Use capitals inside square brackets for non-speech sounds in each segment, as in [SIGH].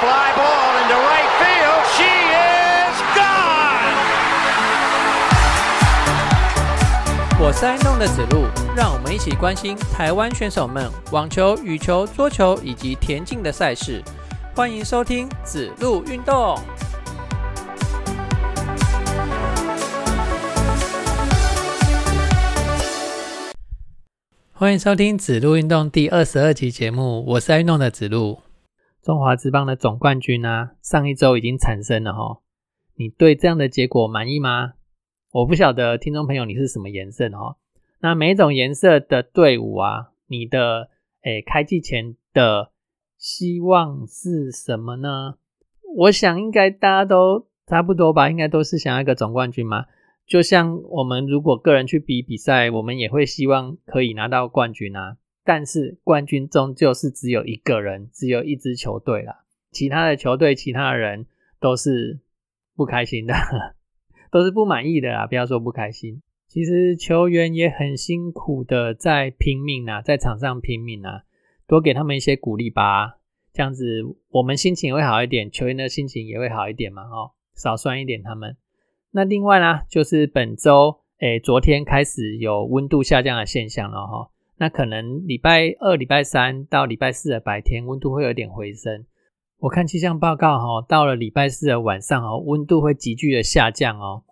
fly ball into right field. She is gone. 我是爱弄的子路，让我们一起关心台湾选手们网球、羽球、桌球以及田径的赛事。欢迎收听子路运动。欢迎收听子路运动第二十二集节目，我是爱运动的子路。中华职棒的总冠军啊，上一周已经产生了哈，你对这样的结果满意吗？我不晓得听众朋友你是什么颜色哦。那每种颜色的队伍啊，你的诶开季前的希望是什么呢？我想应该大家都差不多吧，应该都是想要一个总冠军嘛。就像我们如果个人去比比赛，我们也会希望可以拿到冠军啊。但是冠军终究是只有一个人，只有一支球队啦。其他的球队、其他的人都是不开心的，[LAUGHS] 都是不满意的啦。不要说不开心，其实球员也很辛苦的在拼命啊，在场上拼命啊，多给他们一些鼓励吧。这样子我们心情会好一点，球员的心情也会好一点嘛。哦，少酸一点他们。那另外呢，就是本周，诶，昨天开始有温度下降的现象了哈。那可能礼拜二、礼拜三到礼拜四的白天温度会有点回升。我看气象报告哈，到了礼拜四的晚上哦，温度会急剧的下降哦。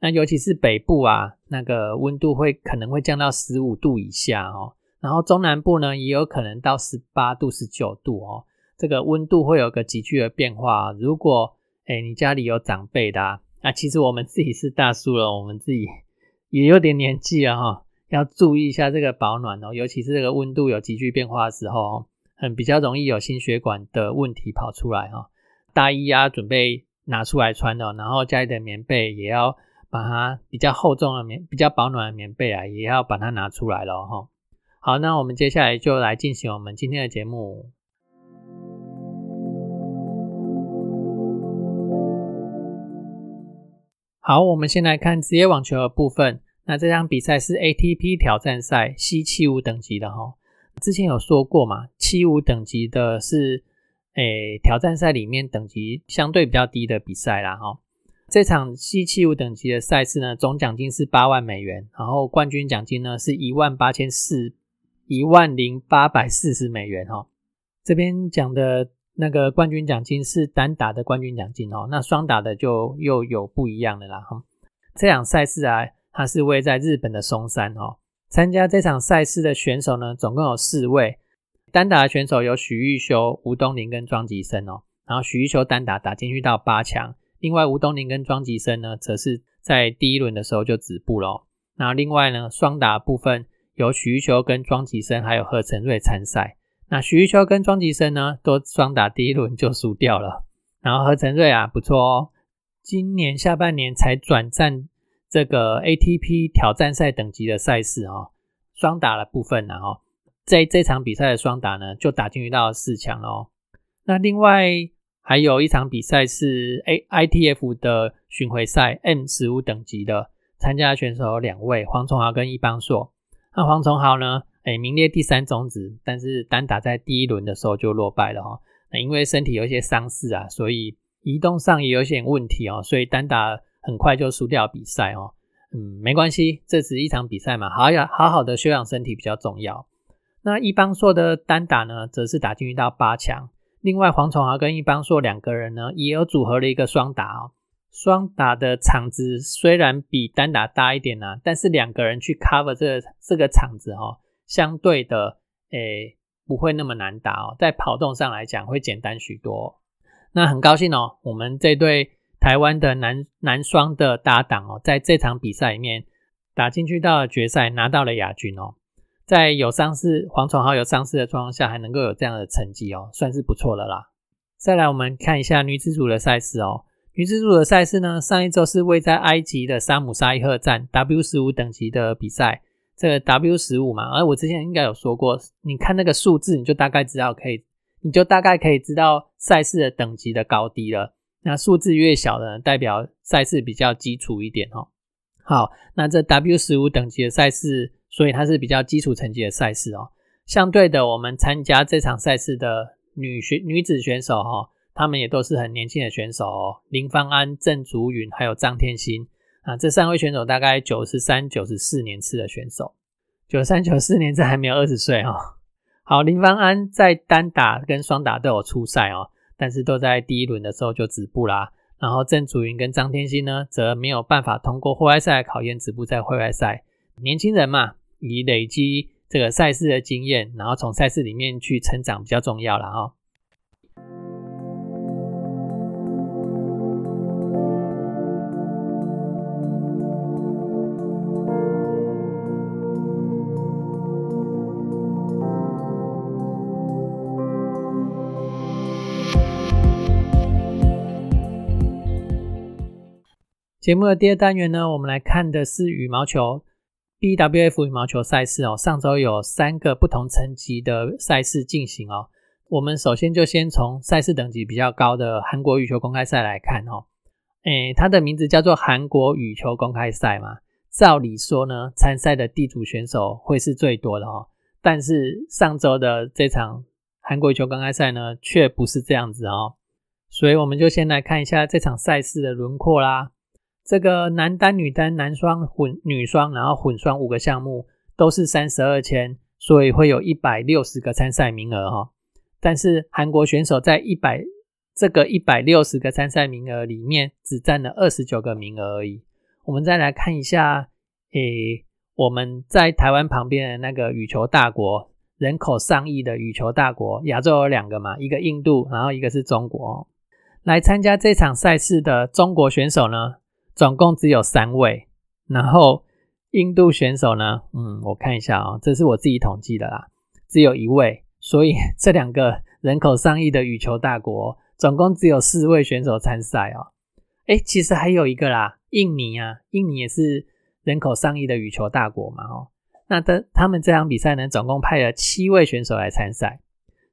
那尤其是北部啊，那个温度会可能会降到十五度以下哦。然后中南部呢，也有可能到十八度、十九度哦。这个温度会有个急剧的变化。如果诶你家里有长辈的。啊，其实我们自己是大叔了，我们自己也有点年纪了哈，要注意一下这个保暖哦，尤其是这个温度有急剧变化的时候哦，很比较容易有心血管的问题跑出来哈。大衣啊，准备拿出来穿的，然后家里的棉被也要把它比较厚重的棉、比较保暖的棉被啊，也要把它拿出来了哈。好，那我们接下来就来进行我们今天的节目。好，我们先来看职业网球的部分。那这场比赛是 ATP 挑战赛 C 七五等级的哈。之前有说过嘛，七五等级的是诶挑战赛里面等级相对比较低的比赛啦哈。这场 C 七五等级的赛事呢，总奖金是八万美元，然后冠军奖金呢是一万八千四一万零八百四十美元哈。这边讲的。那个冠军奖金是单打的冠军奖金哦，那双打的就又有不一样的啦哈。这场赛事啊，它是位在日本的松山哦。参加这场赛事的选手呢，总共有四位。单打的选手有许玉修、吴东林跟庄吉生哦。然后许玉修单打打进去到八强，另外吴东林跟庄吉生呢，则是在第一轮的时候就止步了。那另外呢，双打部分有许玉修跟庄吉生还有贺成瑞参赛。那许玉秋跟庄吉生呢，都双打第一轮就输掉了。然后何成瑞啊，不错哦，今年下半年才转战这个 ATP 挑战赛等级的赛事哦，双打的部分呢，哦，在这场比赛的双打呢，就打进去到四强了哦。那另外还有一场比赛是 A ITF 的巡回赛 M 十五等级的，参加选手有两位，黄崇豪跟易邦硕。那黄崇豪呢？哎，名列第三种子，但是单打在第一轮的时候就落败了哈。那因为身体有一些伤势啊，所以移动上也有些问题哦，所以单打很快就输掉比赛哦。嗯，没关系，这只是一场比赛嘛，好要好好的休养身体比较重要。那一邦硕的单打呢，则是打进到八强。另外，黄崇豪跟一邦硕两个人呢，也有组合了一个双打哦。双打的场子虽然比单打大一点呢，但是两个人去 cover 这个这个场子哈。相对的，诶，不会那么难打哦，在跑动上来讲会简单许多。那很高兴哦，我们这对台湾的男男双的搭档哦，在这场比赛里面打进去到了决赛，拿到了亚军哦。在有伤势黄崇豪有伤势的状况下，还能够有这样的成绩哦，算是不错的啦。再来，我们看一下女子组的赛事哦。女子组的赛事呢，上一周是位在埃及的沙姆沙伊赫站 W 十五等级的比赛。这个 W 十五嘛，而我之前应该有说过，你看那个数字，你就大概知道可以，你就大概可以知道赛事的等级的高低了。那数字越小的，代表赛事比较基础一点哦。好，那这 W 十五等级的赛事，所以它是比较基础层级的赛事哦。相对的，我们参加这场赛事的女选女子选手哈，他们也都是很年轻的选手哦，林芳安、郑竹云还有张天心啊，这三位选手大概九十三、九十四年次的选手，九三、九四年这还没有二十岁哦。好，林芳安在单打跟双打都有出赛哦，但是都在第一轮的时候就止步啦。然后郑楚云跟张天心呢，则没有办法通过户外赛考验，止步在户外赛。年轻人嘛，以累积这个赛事的经验，然后从赛事里面去成长比较重要了哈。节目的第二单元呢，我们来看的是羽毛球 BWF 羽毛球赛事哦。上周有三个不同层级的赛事进行哦。我们首先就先从赛事等级比较高的韩国羽球公开赛来看哦。诶，它的名字叫做韩国羽球公开赛嘛。照理说呢，参赛的地主选手会是最多的哦。但是上周的这场韩国羽球公开赛呢，却不是这样子哦。所以我们就先来看一下这场赛事的轮廓啦。这个男单、女单、男双、混女双，然后混双五个项目都是三十二签，所以会有一百六十个参赛名额哈。但是韩国选手在一百这个一百六十个参赛名额里面，只占了二十九个名额而已。我们再来看一下，诶，我们在台湾旁边的那个羽球大国，人口上亿的羽球大国，亚洲有两个嘛，一个印度，然后一个是中国。来参加这场赛事的中国选手呢？总共只有三位，然后印度选手呢？嗯，我看一下啊，这是我自己统计的啦，只有一位。所以 [LAUGHS] 这两个人口上亿的羽球大国，总共只有四位选手参赛哦。哎，其实还有一个啦，印尼啊，印尼也是人口上亿的羽球大国嘛，哦，那的他们这场比赛呢，总共派了七位选手来参赛。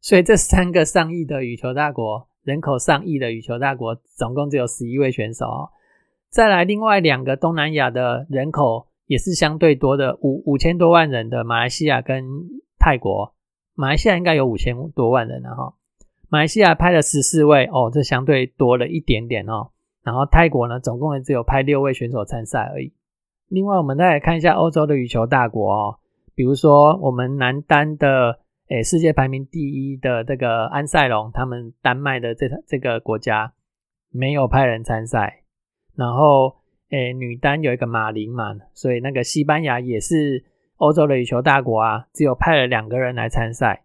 所以这三个上亿的羽球大国，人口上亿的羽球大国，总共只有十一位选手哦。再来，另外两个东南亚的人口也是相对多的，五五千多万人的马来西亚跟泰国，马来西亚应该有五千多万人了哈。马来西亚派了十四位哦，这相对多了一点点哦。然后泰国呢，总共也只有派六位选手参赛而已。另外，我们再来看一下欧洲的羽球大国哦，比如说我们男单的诶世界排名第一的这个安塞龙，他们丹麦的这这个国家没有派人参赛。然后，诶，女单有一个马林嘛，所以那个西班牙也是欧洲的羽球大国啊，只有派了两个人来参赛。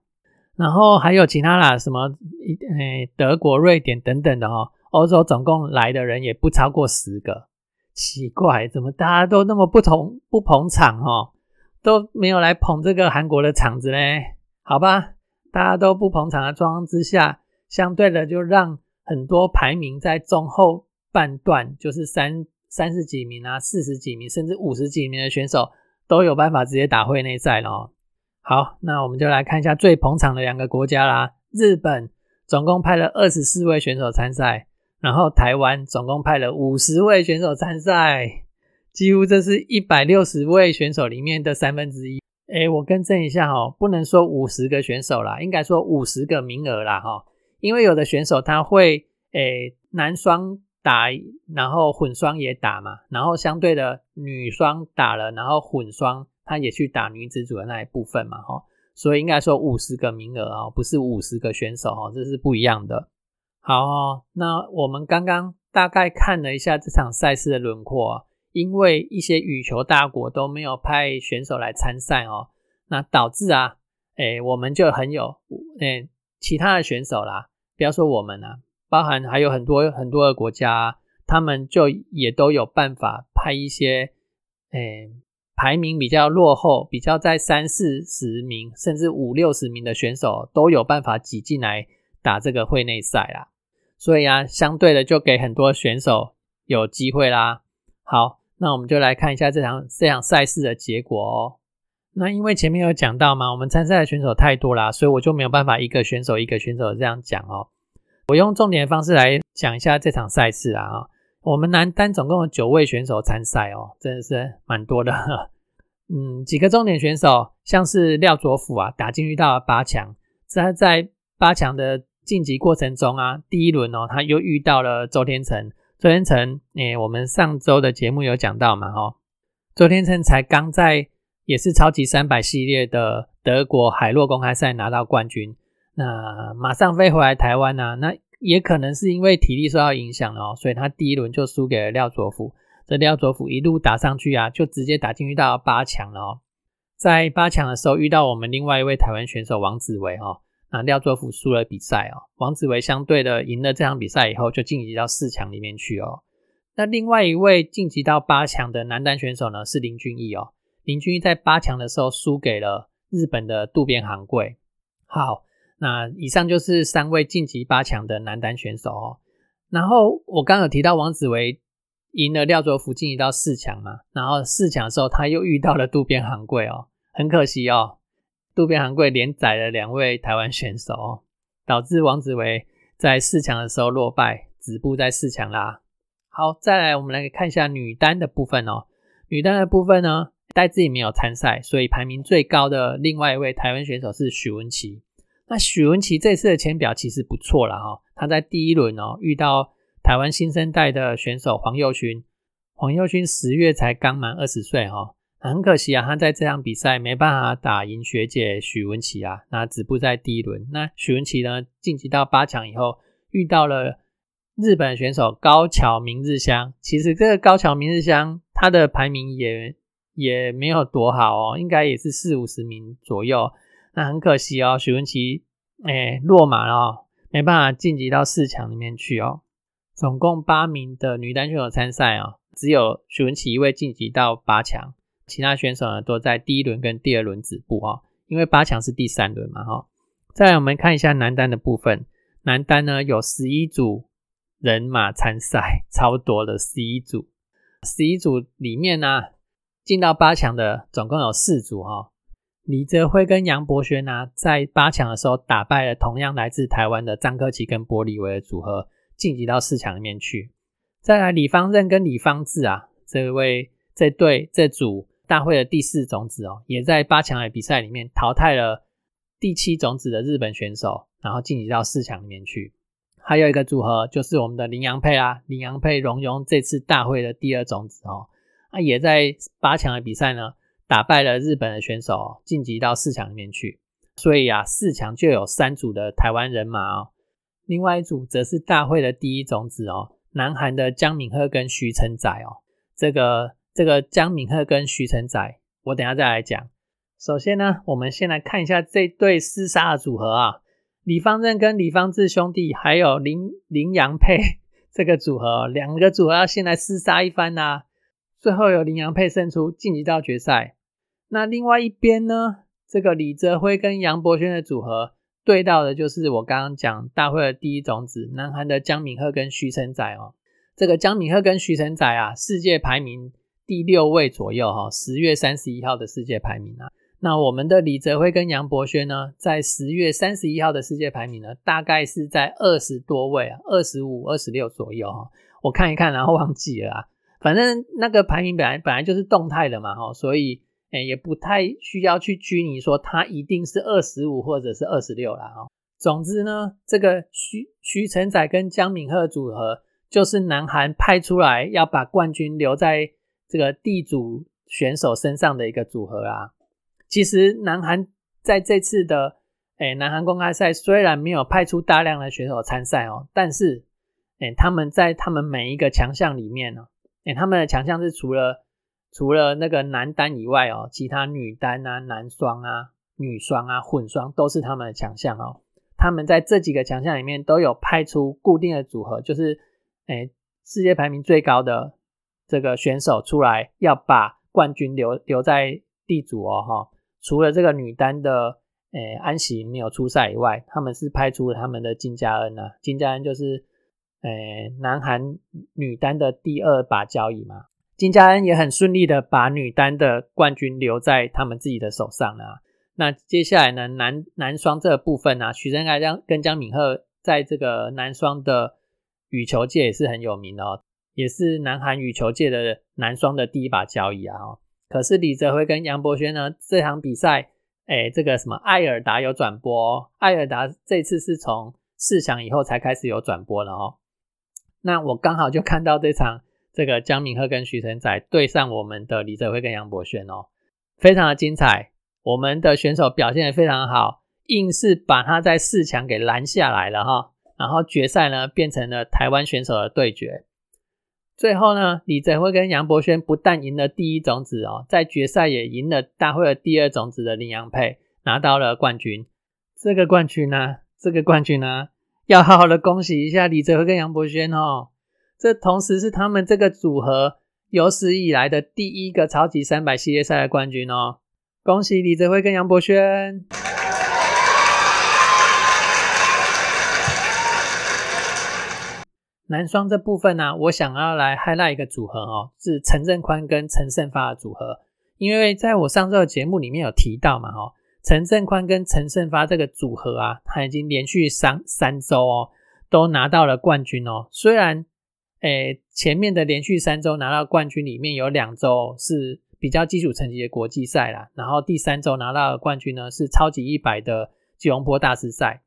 然后还有其他啦，什么一，诶，德国、瑞典等等的哈，欧洲总共来的人也不超过十个。奇怪，怎么大家都那么不同不捧场哦，都没有来捧这个韩国的场子嘞？好吧，大家都不捧场的状况之下，相对的就让很多排名在中后。半段就是三三十几名啊，四十几名，甚至五十几名的选手都有办法直接打会内赛了哦。好，那我们就来看一下最捧场的两个国家啦。日本总共派了二十四位选手参赛，然后台湾总共派了五十位选手参赛，几乎这是一百六十位选手里面的三分之一。哎，我更正一下哈，不能说五十个选手啦，应该说五十个名额啦哈，因为有的选手他会诶男双。打，然后混双也打嘛，然后相对的女双打了，然后混双他也去打女子组的那一部分嘛，哈，所以应该说五十个名额啊，不是五十个选手哦，这是不一样的。好，那我们刚刚大概看了一下这场赛事的轮廓，因为一些羽球大国都没有派选手来参赛哦，那导致啊，哎，我们就很有，哎，其他的选手啦，不要说我们啊。包含还有很多很多的国家，他们就也都有办法派一些，诶，排名比较落后、比较在三四十名甚至五六十名的选手，都有办法挤进来打这个会内赛啦。所以啊，相对的就给很多选手有机会啦。好，那我们就来看一下这场这场赛事的结果哦。那因为前面有讲到嘛，我们参赛的选手太多啦，所以我就没有办法一个选手一个选手这样讲哦。我用重点的方式来讲一下这场赛事啊，我们男单总共有九位选手参赛哦，真的是蛮多的。嗯，几个重点选手，像是廖卓甫啊，打进遇到了八强，在在八强的晋级过程中啊，第一轮哦，他又遇到了周天成。周天成，诶，我们上周的节目有讲到嘛，哈，周天成才刚在也是超级三百系列的德国海洛公开赛拿到冠军，那马上飞回来台湾呢，那也可能是因为体力受到影响了哦，所以他第一轮就输给了廖卓甫。这廖卓甫一路打上去啊，就直接打进去到八强了哦。在八强的时候遇到我们另外一位台湾选手王子维哦。那廖卓甫输了比赛哦，王子维相对的赢了这场比赛以后，就晋级到四强里面去哦。那另外一位晋级到八强的男单选手呢，是林俊逸哦。林俊逸在八强的时候输给了日本的渡边航贵。好，那以上就是三位晋级八强的男单选手哦。然后我刚有提到王子维赢了廖卓福晋级到四强嘛，然后四强的时候他又遇到了渡边航贵哦，很可惜哦。渡边航贵连载了两位台湾选手，导致王子维在四强的时候落败，止步在四强啦。好，再来我们来看一下女单的部分哦。女单的部分呢，戴资颖没有参赛，所以排名最高的另外一位台湾选手是许文琪。那许文琪这次的签表其实不错了哈，他在第一轮哦遇到台湾新生代的选手黄佑勋，黄佑勋十月才刚满二十岁哈。很可惜啊，他在这场比赛没办法打赢学姐许文琪啊，那止步在第一轮。那许文琪呢，晋级到八强以后，遇到了日本选手高桥明日香。其实这个高桥明日香，他的排名也也没有多好哦，应该也是四五十名左右。那很可惜哦，许文琪哎落马了，没办法晋级到四强里面去哦。总共八名的女单选手参赛啊，只有许文琪一位晋级到八强。其他选手呢都在第一轮跟第二轮止步哦，因为八强是第三轮嘛哈。再来我们看一下男单的部分，男单呢有十一组人马参赛，超多的十一组，十一组里面呢进到八强的总共有四组哈。李泽辉跟杨博轩呢在八强的时候打败了同样来自台湾的张科奇跟玻利维的组合，晋级到四强里面去。再来李方任跟李方志啊这位这对这组。大会的第四种子哦，也在八强的比赛里面淘汰了第七种子的日本选手，然后晋级到四强里面去。还有一个组合就是我们的林洋配啊，林洋配荣荣这次大会的第二种子哦，啊也在八强的比赛呢打败了日本的选手，晋级到四强里面去。所以啊，四强就有三组的台湾人马哦，另外一组则是大会的第一种子哦，南韩的江敏赫跟徐承宰哦，这个。这个江敏赫跟徐承宰，我等下再来讲。首先呢，我们先来看一下这对厮杀的组合啊，李方正跟李方志兄弟，还有林林洋配 [LAUGHS] 这个组合，两个组合要先来厮杀一番呐。最后由林洋配胜出，晋级到决赛。那另外一边呢，这个李泽辉跟杨博轩的组合对到的就是我刚刚讲大会的第一种子，南韩的江敏赫跟徐承宰哦。这个江敏赫跟徐承宰啊，世界排名。第六位左右哈，十月三十一号的世界排名啊。那我们的李泽辉跟杨博轩呢，在十月三十一号的世界排名呢，大概是在二十多位啊，二十五、二十六左右哈。我看一看，然后忘记了啊。反正那个排名本来本来就是动态的嘛哈，所以诶也不太需要去拘泥说它一定是二十五或者是二十六了哈。总之呢，这个徐徐承宰跟江敏赫组合，就是南韩派出来要把冠军留在。这个地主选手身上的一个组合啊，其实南韩在这次的诶南韩公开赛虽然没有派出大量的选手参赛哦，但是诶他们在他们每一个强项里面呢，诶他们的强项是除了除了那个男单以外哦，其他女单啊、男双啊、女双啊、混双都是他们的强项哦。他们在这几个强项里面都有派出固定的组合，就是诶世界排名最高的。这个选手出来要把冠军留留在地主哦哈，除了这个女单的诶安喜没有出赛以外，他们是派出了他们的金佳恩啊，金佳恩就是诶南韩女单的第二把交椅嘛，金佳恩也很顺利的把女单的冠军留在他们自己的手上了。那接下来呢，男男双这个部分呢，许真爱江跟江敏赫在这个男双的羽球界也是很有名的哦。也是南韩羽球界的男双的第一把交椅啊！可是李泽辉跟杨博轩呢？这场比赛，哎，这个什么艾尔达有转播，艾尔达这次是从四强以后才开始有转播了哦。那我刚好就看到这场这个江敏赫跟徐承宰对上我们的李泽辉跟杨博轩哦，非常的精彩。我们的选手表现的非常好，硬是把他在四强给拦下来了哈。然后决赛呢变成了台湾选手的对决。最后呢，李泽辉跟杨博轩不但赢了第一种子哦，在决赛也赢了大会的第二种子的林洋配，拿到了冠军。这个冠军呢，这个冠军呢，要好好的恭喜一下李泽辉跟杨博轩哦。这同时是他们这个组合有史以来的第一个超级三百系列赛的冠军哦。恭喜李泽辉跟杨博轩。男双这部分呢，我想要来 highlight 一个组合哦，是陈振宽跟陈胜发的组合。因为在我上周的节目里面有提到嘛，哦，陈振宽跟陈胜发这个组合啊，他已经连续三三周哦，都拿到了冠军哦。虽然，诶，前面的连续三周拿到冠军里面有两周是比较基础层级的国际赛啦，然后第三周拿到的冠军呢是超级一百的吉隆坡大师赛。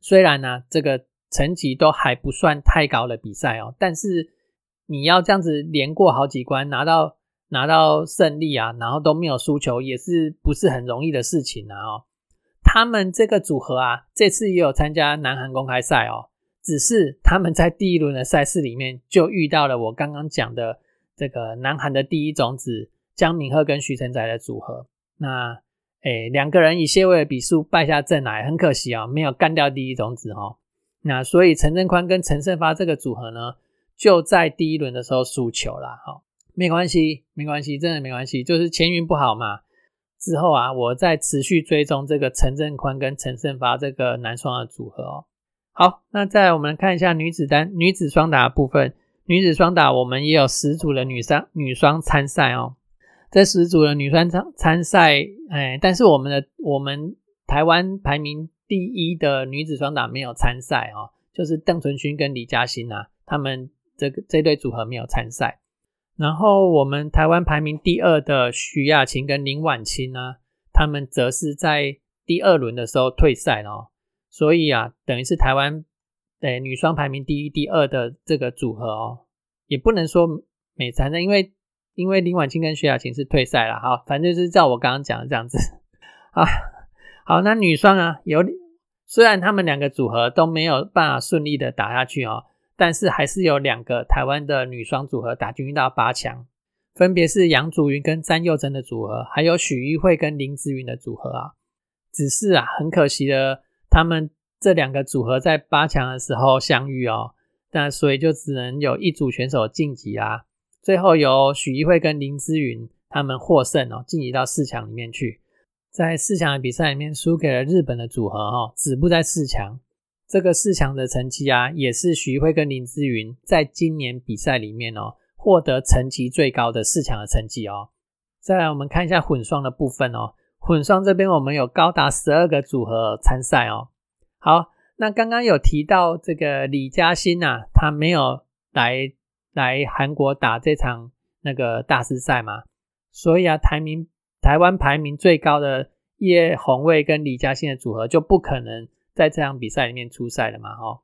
虽然呢，这个。成绩都还不算太高的比赛哦，但是你要这样子连过好几关，拿到拿到胜利啊，然后都没有输球，也是不是很容易的事情啊哦。他们这个组合啊，这次也有参加南韩公开赛哦，只是他们在第一轮的赛事里面就遇到了我刚刚讲的这个南韩的第一种子姜敏赫跟徐承宰的组合，那诶两个人以些微的比数败下阵来，很可惜啊，没有干掉第一种子哦。那所以陈振宽跟陈胜发这个组合呢，就在第一轮的时候输球了。哈，没关系，没关系，真的没关系，就是前运不好嘛。之后啊，我再持续追踪这个陈振宽跟陈胜发这个男双的组合哦。好，那再我们看一下女子单、女子双打部分。女子双打我们也有十组的女双女双参赛哦。这十组的女双参参赛，哎，但是我们的我们台湾排名。第一的女子双打没有参赛哦，就是邓淳勋跟李嘉欣啊，他们这个这对组合没有参赛。然后我们台湾排名第二的徐雅琴跟林婉清呢，他们则是在第二轮的时候退赛了。所以啊，等于是台湾诶女双排名第一、第二的这个组合哦，也不能说美参赛，因为因为林婉清跟徐雅琴是退赛了。好，反正就是照我刚刚讲的这样子 [LAUGHS] 啊。好，那女双啊，有虽然他们两个组合都没有办法顺利的打下去哦，但是还是有两个台湾的女双组合打进到八强，分别是杨祖云跟詹佑珍的组合，还有许玉慧跟林子云的组合啊。只是啊，很可惜的，他们这两个组合在八强的时候相遇哦，那所以就只能有一组选手晋级啦。最后由许玉慧跟林之云他们获胜哦，晋级到四强里面去。在四强的比赛里面输给了日本的组合哈，止步在四强。这个四强的成绩啊，也是徐慧跟林志云在今年比赛里面哦，获得成绩最高的四强的成绩哦。再来，我们看一下混双的部分哦。混双这边我们有高达十二个组合参赛哦。好，那刚刚有提到这个李嘉欣呐，他没有来来韩国打这场那个大师赛嘛，所以啊，台名。台湾排名最高的叶红卫跟李嘉欣的组合就不可能在这场比赛里面出赛了嘛？哦，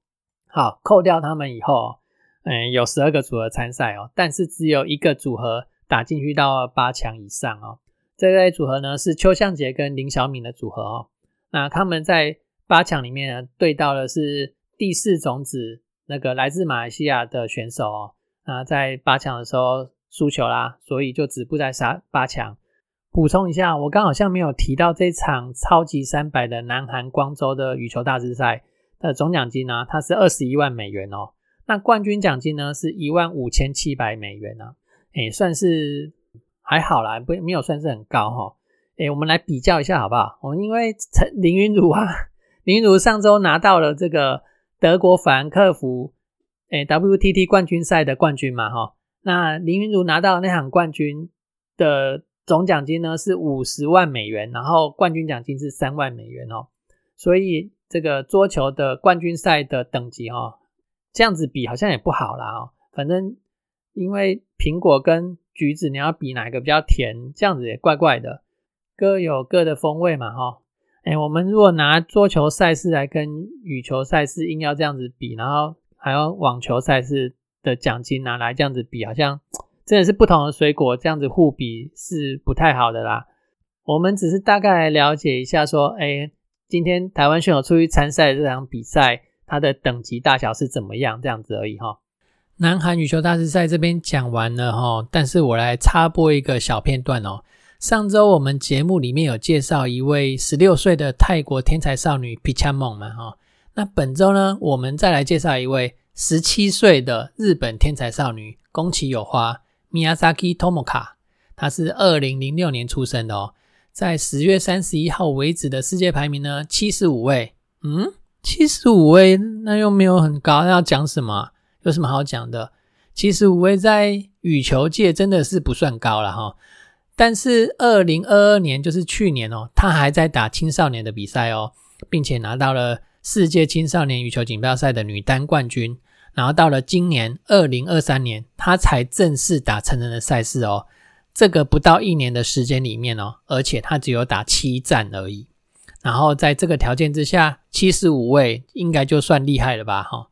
好，扣掉他们以后，嗯，有十二个组合参赛哦，但是只有一个组合打进去到八强以上哦。这类组合呢是邱向杰跟林小敏的组合哦。那他们在八强里面呢对到的是第四种子那个来自马来西亚的选手哦。那在八强的时候输球啦，所以就止步在杀八强。补充一下，我刚好像没有提到这场超级三百的南韩光州的羽球大师赛的总奖金呢，它是二十一万美元哦。那冠军奖金呢是一万五千七百美元啊，哎，算是还好啦，不没有算是很高哈。哎，我们来比较一下好不好？我们因为陈林云儒啊，[LAUGHS] 林云儒上周拿到了这个德国法兰克福哎 WTT 冠军赛的冠军嘛哈。那林云儒拿到那场冠军的。总奖金呢是五十万美元，然后冠军奖金是三万美元哦。所以这个桌球的冠军赛的等级哦，这样子比好像也不好啦哦。反正因为苹果跟橘子，你要比哪个比较甜，这样子也怪怪的，各有各的风味嘛哈。哎，我们如果拿桌球赛事来跟羽球赛事硬要这样子比，然后还有网球赛事的奖金拿来这样子比，好像真的是不同的水果，这样子互比是不太好的啦。我们只是大概了解一下，说，哎，今天台湾选手出去参赛这场比赛，它的等级大小是怎么样，这样子而已哈。南韩羽球大师赛这边讲完了哈，但是我来插播一个小片段哦。上周我们节目里面有介绍一位十六岁的泰国天才少女 Pichamon 嘛哈，那本周呢，我们再来介绍一位十七岁的日本天才少女宫崎有花 Miyazaki Tomoka，她是二零零六年出生的哦，在十月三十一号为止的世界排名呢七十五位，嗯，七十五位那又没有很高，要讲什么？有什么好讲的？七十五位在羽球界真的是不算高了哈。但是二零二二年，就是去年哦，他还在打青少年的比赛哦，并且拿到了世界青少年羽球锦标赛的女单冠军。然后到了今年二零二三年，他才正式打成人的赛事哦。这个不到一年的时间里面哦，而且他只有打七战而已。然后在这个条件之下，七十五位应该就算厉害了吧？哈。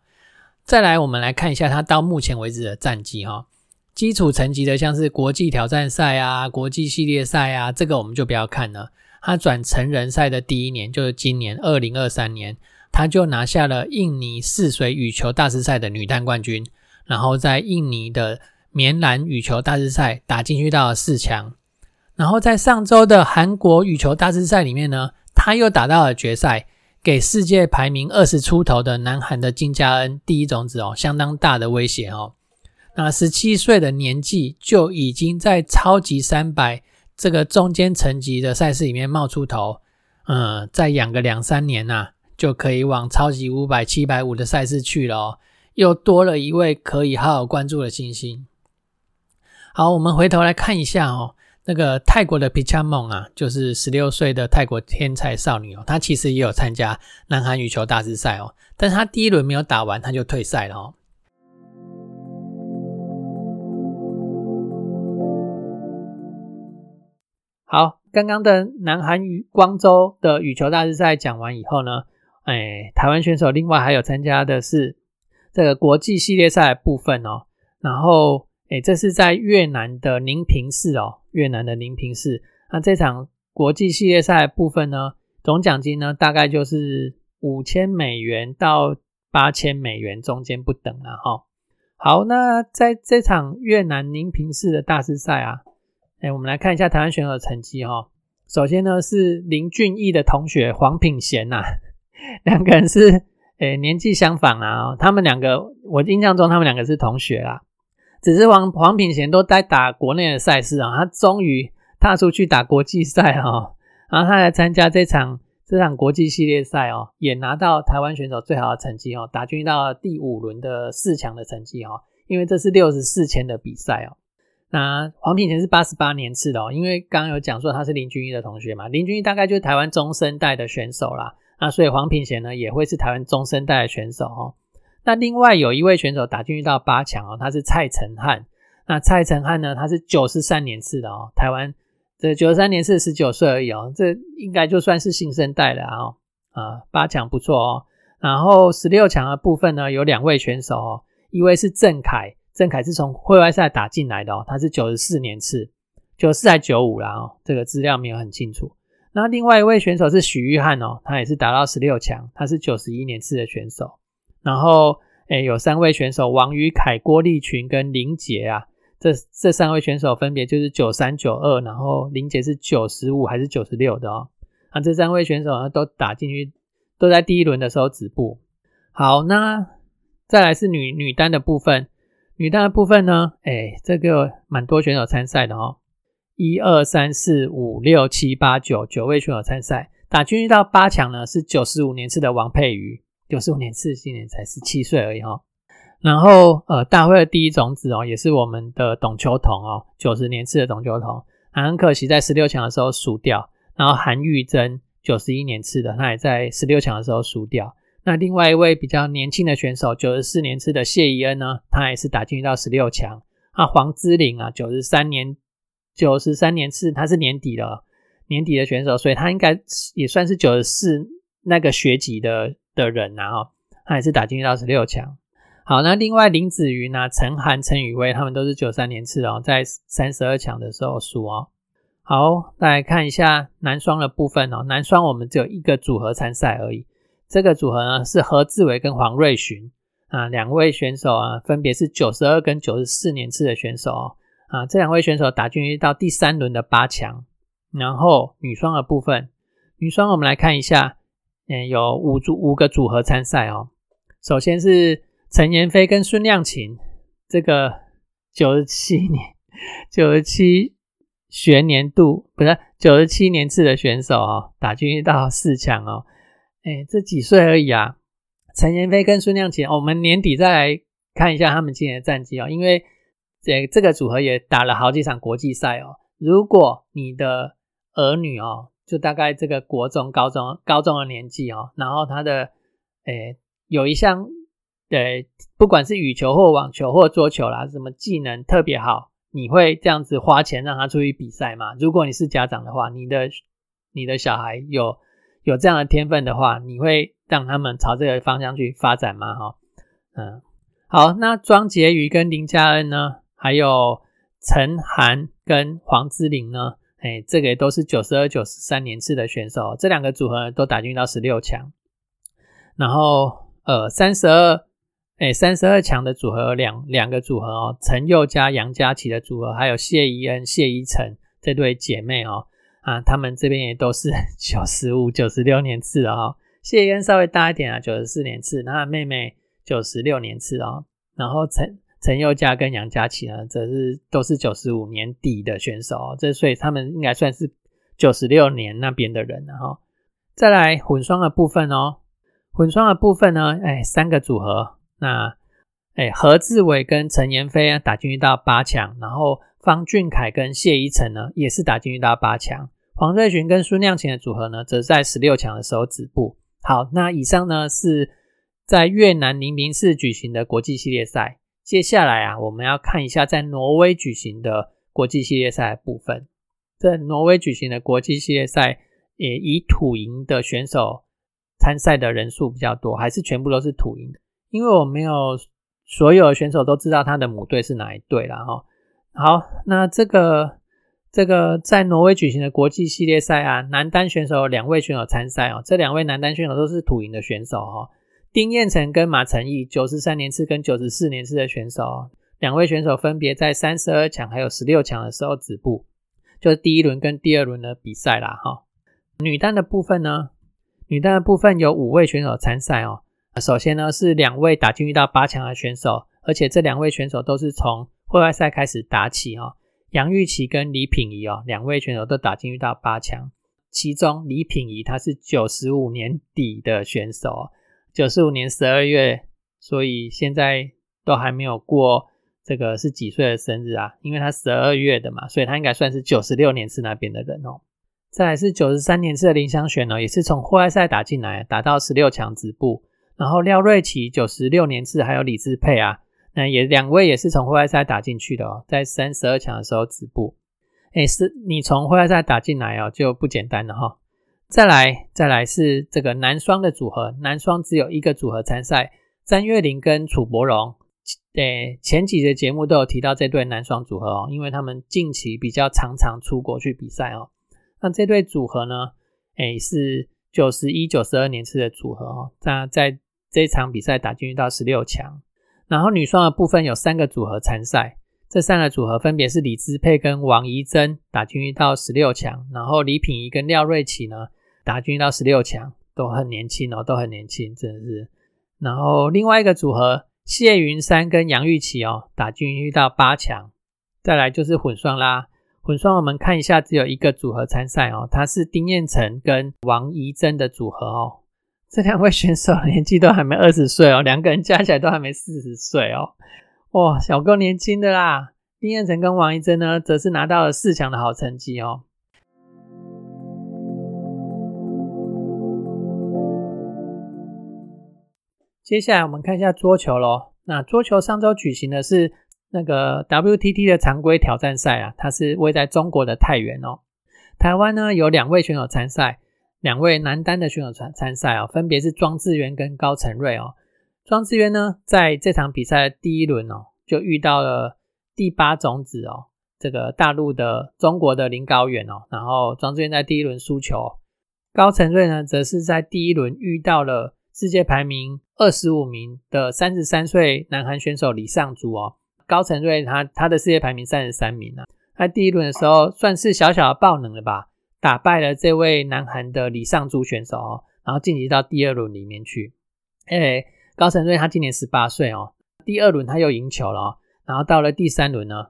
再来，我们来看一下他到目前为止的战绩哈。基础层级的，像是国际挑战赛啊、国际系列赛啊，这个我们就不要看了。他转成人赛的第一年，就是今年二零二三年，他就拿下了印尼泗水羽球大师赛的女单冠军，然后在印尼的棉兰羽球大师赛打进去到了四强，然后在上周的韩国羽球大师赛里面呢，他又打到了决赛，给世界排名二十出头的南韩的金佳恩第一种子哦，相当大的威胁哦。那十七岁的年纪就已经在超级三百这个中间层级的赛事里面冒出头，嗯，再养个两三年呐，就可以往超级五百、七百五的赛事去了哦，又多了一位可以好好关注的新星。好，我们回头来看一下哦，那个泰国的皮恰梦啊，就是十六岁的泰国天才少女哦，她其实也有参加南韩羽球大师赛哦，但是她第一轮没有打完，她就退赛了哦。好，刚刚的南韩羽光州的羽球大师赛讲完以后呢，哎，台湾选手另外还有参加的是这个国际系列赛部分哦。然后，哎，这是在越南的宁平市哦，越南的宁平市。那这场国际系列赛部分呢，总奖金呢大概就是五千美元到八千美元中间不等了哈。好，那在这场越南宁平市的大师赛啊。哎，我们来看一下台湾选手的成绩哈。首先呢是林俊逸的同学黄品贤呐，[LAUGHS] 两个人是诶年纪相仿啊。他们两个我印象中他们两个是同学啦，只是黄黄品贤都在打国内的赛事啊，他终于踏出去打国际赛哈。然后他来参加这场这场国际系列赛哦，也拿到台湾选手最好的成绩哦，打进到第五轮的四强的成绩哈。因为这是六十四千的比赛哦。那黄品贤是八十八年次的哦，因为刚刚有讲说他是林俊逸的同学嘛，林俊逸大概就是台湾中生代的选手啦，那所以黄品贤呢也会是台湾中生代的选手哦。那另外有一位选手打进去到八强哦，他是蔡成汉，那蔡成汉呢他是九十三年次的哦，台湾这九十三年次十九岁而已哦，这应该就算是新生代了啊，啊八强不错哦。然后十六强的部分呢有两位选手哦，一位是郑凯。郑凯是从会外赛打进来的哦，他是九十四年次，九四还九五啦哦，这个资料没有很清楚。那另外一位选手是许玉汉哦，他也是打到十六强，他是九十一年次的选手。然后诶有三位选手王宇凯、郭立群跟林杰啊，这这三位选手分别就是九三九二，然后林杰是九十五还是九十六的哦。啊这三位选手呢都打进去，都在第一轮的时候止步。好，那再来是女女单的部分。女单的部分呢，哎，这个蛮多选手参赛的哦，一二三四五六七八九九位选手参赛，打进去到八强呢是九十五年次的王佩瑜，九十五年次今年才十七岁而已哈。然后呃，大会的第一种子哦，也是我们的董秋彤哦，九十年次的董秋彤，很可惜在十六强的时候输掉。然后韩玉珍九十一年次的，他也在十六强的时候输掉。那另外一位比较年轻的选手，九十四年次的谢怡恩呢，他也是打进到十六强。啊，黄之玲啊，九十三年九十三年次，他是年底的，年底的选手，所以他应该也算是九十四那个学籍的的人啊，哈，他也是打进去到十六强。好，那另外林子瑜呢、陈涵、陈宇威他们都是九三年次哦，在三十二强的时候输哦。好，再来看一下男双的部分哦，男双我们只有一个组合参赛而已，这个组合呢是何志伟跟黄瑞寻啊，两位选手啊，分别是九十二跟九十四年次的选手哦。啊，这两位选手打进去到第三轮的八强。然后女双的部分，女双我们来看一下，嗯，有五组五个组合参赛哦。首先是陈妍霏跟孙亮琴，这个九十七年九十七学年度不是九十七年次的选手哦，打进到四强哦。哎，这几岁而已啊。陈妍霏跟孙亮琴，我们年底再来看一下他们今年的战绩哦，因为这这个组合也打了好几场国际赛哦。如果你的儿女哦，就大概这个国中、高中、高中的年纪哦，然后他的诶有一项对，不管是羽球或网球或桌球啦，什么技能特别好，你会这样子花钱让他出去比赛吗？如果你是家长的话，你的你的小孩有有这样的天分的话，你会让他们朝这个方向去发展吗？哈，嗯，好，那庄杰瑜跟林佳恩呢，还有陈涵跟黄之玲呢？哎，这个也都是九十二、九十三年次的选手，这两个组合都打进到十六强。然后，呃，三十二，哎，三十二强的组合两两个组合哦，陈佑佳、杨佳琪的组合，还有谢依恩、谢依晨这对姐妹哦，啊，他们这边也都是 [LAUGHS] 九十五、九十六年次的哦。谢依恩稍微大一点啊，九十四年次，那妹妹九十六年次哦。然后陈。陈宥嘉跟杨佳琪呢，则是都是九十五年底的选手哦，这所以他们应该算是九十六年那边的人了哈。再来混双的部分哦，混双的部分呢，哎，三个组合，那哎何志伟跟陈妍霏啊打进到八强，然后方俊凯跟谢依晨呢也是打进到八强，黄瑞群跟孙亮琴的组合呢，则在十六强的时候止步。好，那以上呢是在越南宁宁市举行的国际系列赛。接下来啊，我们要看一下在挪威举行的国际系列赛部分。在挪威举行的国际系列赛，也以土营的选手参赛的人数比较多，还是全部都是土营的？因为我没有所有的选手都知道他的母队是哪一队了哈。好，那这个这个在挪威举行的国际系列赛啊，男单选手两位选手参赛哦，这两位男单选手都是土营的选手哈。丁彦成跟马成义，九十三年次跟九十四年次的选手，两位选手分别在三十二强还有十六强的时候止步，就是第一轮跟第二轮的比赛啦。哈，女单的部分呢，女单的部分有五位选手参赛哦。首先呢是两位打进遇到八强的选手，而且这两位选手都是从户外赛开始打起哦。杨玉琪跟李品仪哦，两位选手都打进遇到八强，其中李品仪她是九十五年底的选手。九四五年十二月，所以现在都还没有过这个是几岁的生日啊？因为他十二月的嘛，所以他应该算是九十六年次那边的人哦。再来是九十三年次的林香璇哦，也是从户外赛打进来，打到十六强止步。然后廖瑞琪九十六年次还有李志佩啊，那也两位也是从户外赛打进去的哦，在三十二强的时候止步。哎，是你从户外赛打进来哦，就不简单了哈。再来，再来是这个男双的组合，男双只有一个组合参赛，张月玲跟楚博荣。对，前几节节目都有提到这对男双组合哦，因为他们近期比较常常出国去比赛哦。那这对组合呢，哎，是九十一、九十二年次的组合哦。那在这场比赛打进到十六强。然后女双的部分有三个组合参赛。这三个组合分别是李智佩跟王怡珍打进到十六强，然后李品仪跟廖瑞琪呢打进到十六强，都很年轻哦，都很年轻，真的是。然后另外一个组合谢云山跟杨玉琪哦打进到八强，再来就是混双啦。混双我们看一下，只有一个组合参赛哦，他是丁彦成跟王怡珍的组合哦。这两位选手 [LAUGHS] 年纪都还没二十岁哦，两个人加起来都还没四十岁哦。哇，小够年轻的啦！丁彦成跟王一珍呢，则是拿到了四强的好成绩哦。接下来我们看一下桌球喽。那桌球上周举行的是那个 WTT 的常规挑战赛啊，它是位在中国的太原哦。台湾呢有两位选手参赛，两位男单的选手参参赛哦，分别是庄智渊跟高承瑞哦。庄智渊呢在这场比赛的第一轮哦，就遇到了第八种子哦，这个大陆的中国的林高远哦，然后庄智渊在第一轮输球。高承瑞呢，则是在第一轮遇到了世界排名二十五名的三十三岁南韩选手李尚洙哦。高承瑞他他的世界排名三十三名啊，他第一轮的时候算是小小的爆冷了吧，打败了这位南韩的李尚洙选手哦，然后晋级到第二轮里面去。哎，高承瑞他今年十八岁哦，第二轮他又赢球了哦，然后到了第三轮呢，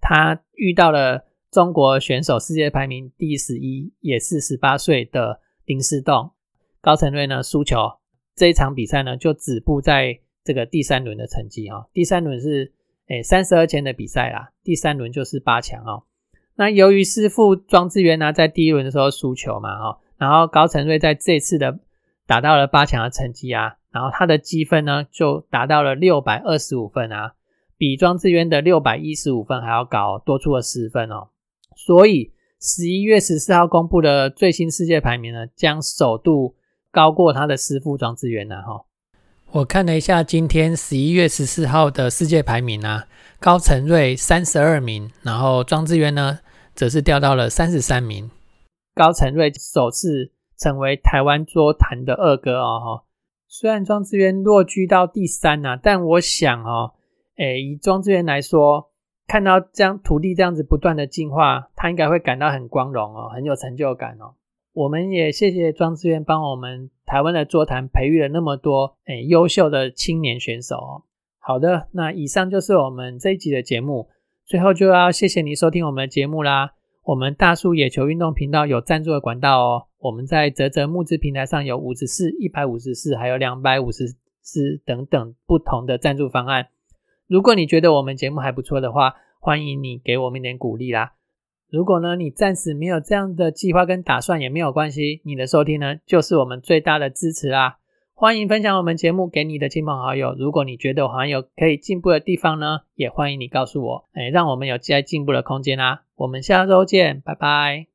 他遇到了。中国选手世界排名第十一，也是十八岁的林思栋，高承瑞呢输球，这一场比赛呢就止步在这个第三轮的成绩啊。第三轮是诶三十二强的比赛啦，第三轮就是八强哦。那由于师傅庄智渊呢在第一轮的时候输球嘛哈，然后高承瑞在这次的达到了八强的成绩啊，然后他的积分呢就达到了六百二十五分啊，比庄智渊的六百一十五分还要高，多出了十分哦。所以十一月十四号公布的最新世界排名呢，将首度高过他的师傅庄智渊呢。哈，我看了一下今天十一月十四号的世界排名啊，高承瑞三十二名，然后庄智渊呢，则是掉到了三十三名。高承瑞首次成为台湾桌坛的二哥哦。虽然庄智渊落居到第三啊，但我想哦，诶，以庄智渊来说。看到这样土地这样子不断的进化，他应该会感到很光荣哦，很有成就感哦。我们也谢谢庄志渊帮我们台湾的桌坛培育了那么多诶优秀的青年选手哦。好的，那以上就是我们这一集的节目，最后就要谢谢你收听我们的节目啦。我们大树野球运动频道有赞助的管道哦，我们在泽泽募资平台上有五十四、一百五十四，还有两百五十四等等不同的赞助方案。如果你觉得我们节目还不错的话，欢迎你给我们一点鼓励啦。如果呢你暂时没有这样的计划跟打算也没有关系，你的收听呢就是我们最大的支持啦。欢迎分享我们节目给你的亲朋好友。如果你觉得我还有可以进步的地方呢，也欢迎你告诉我，哎，让我们有再进步的空间啦。我们下周见，拜拜。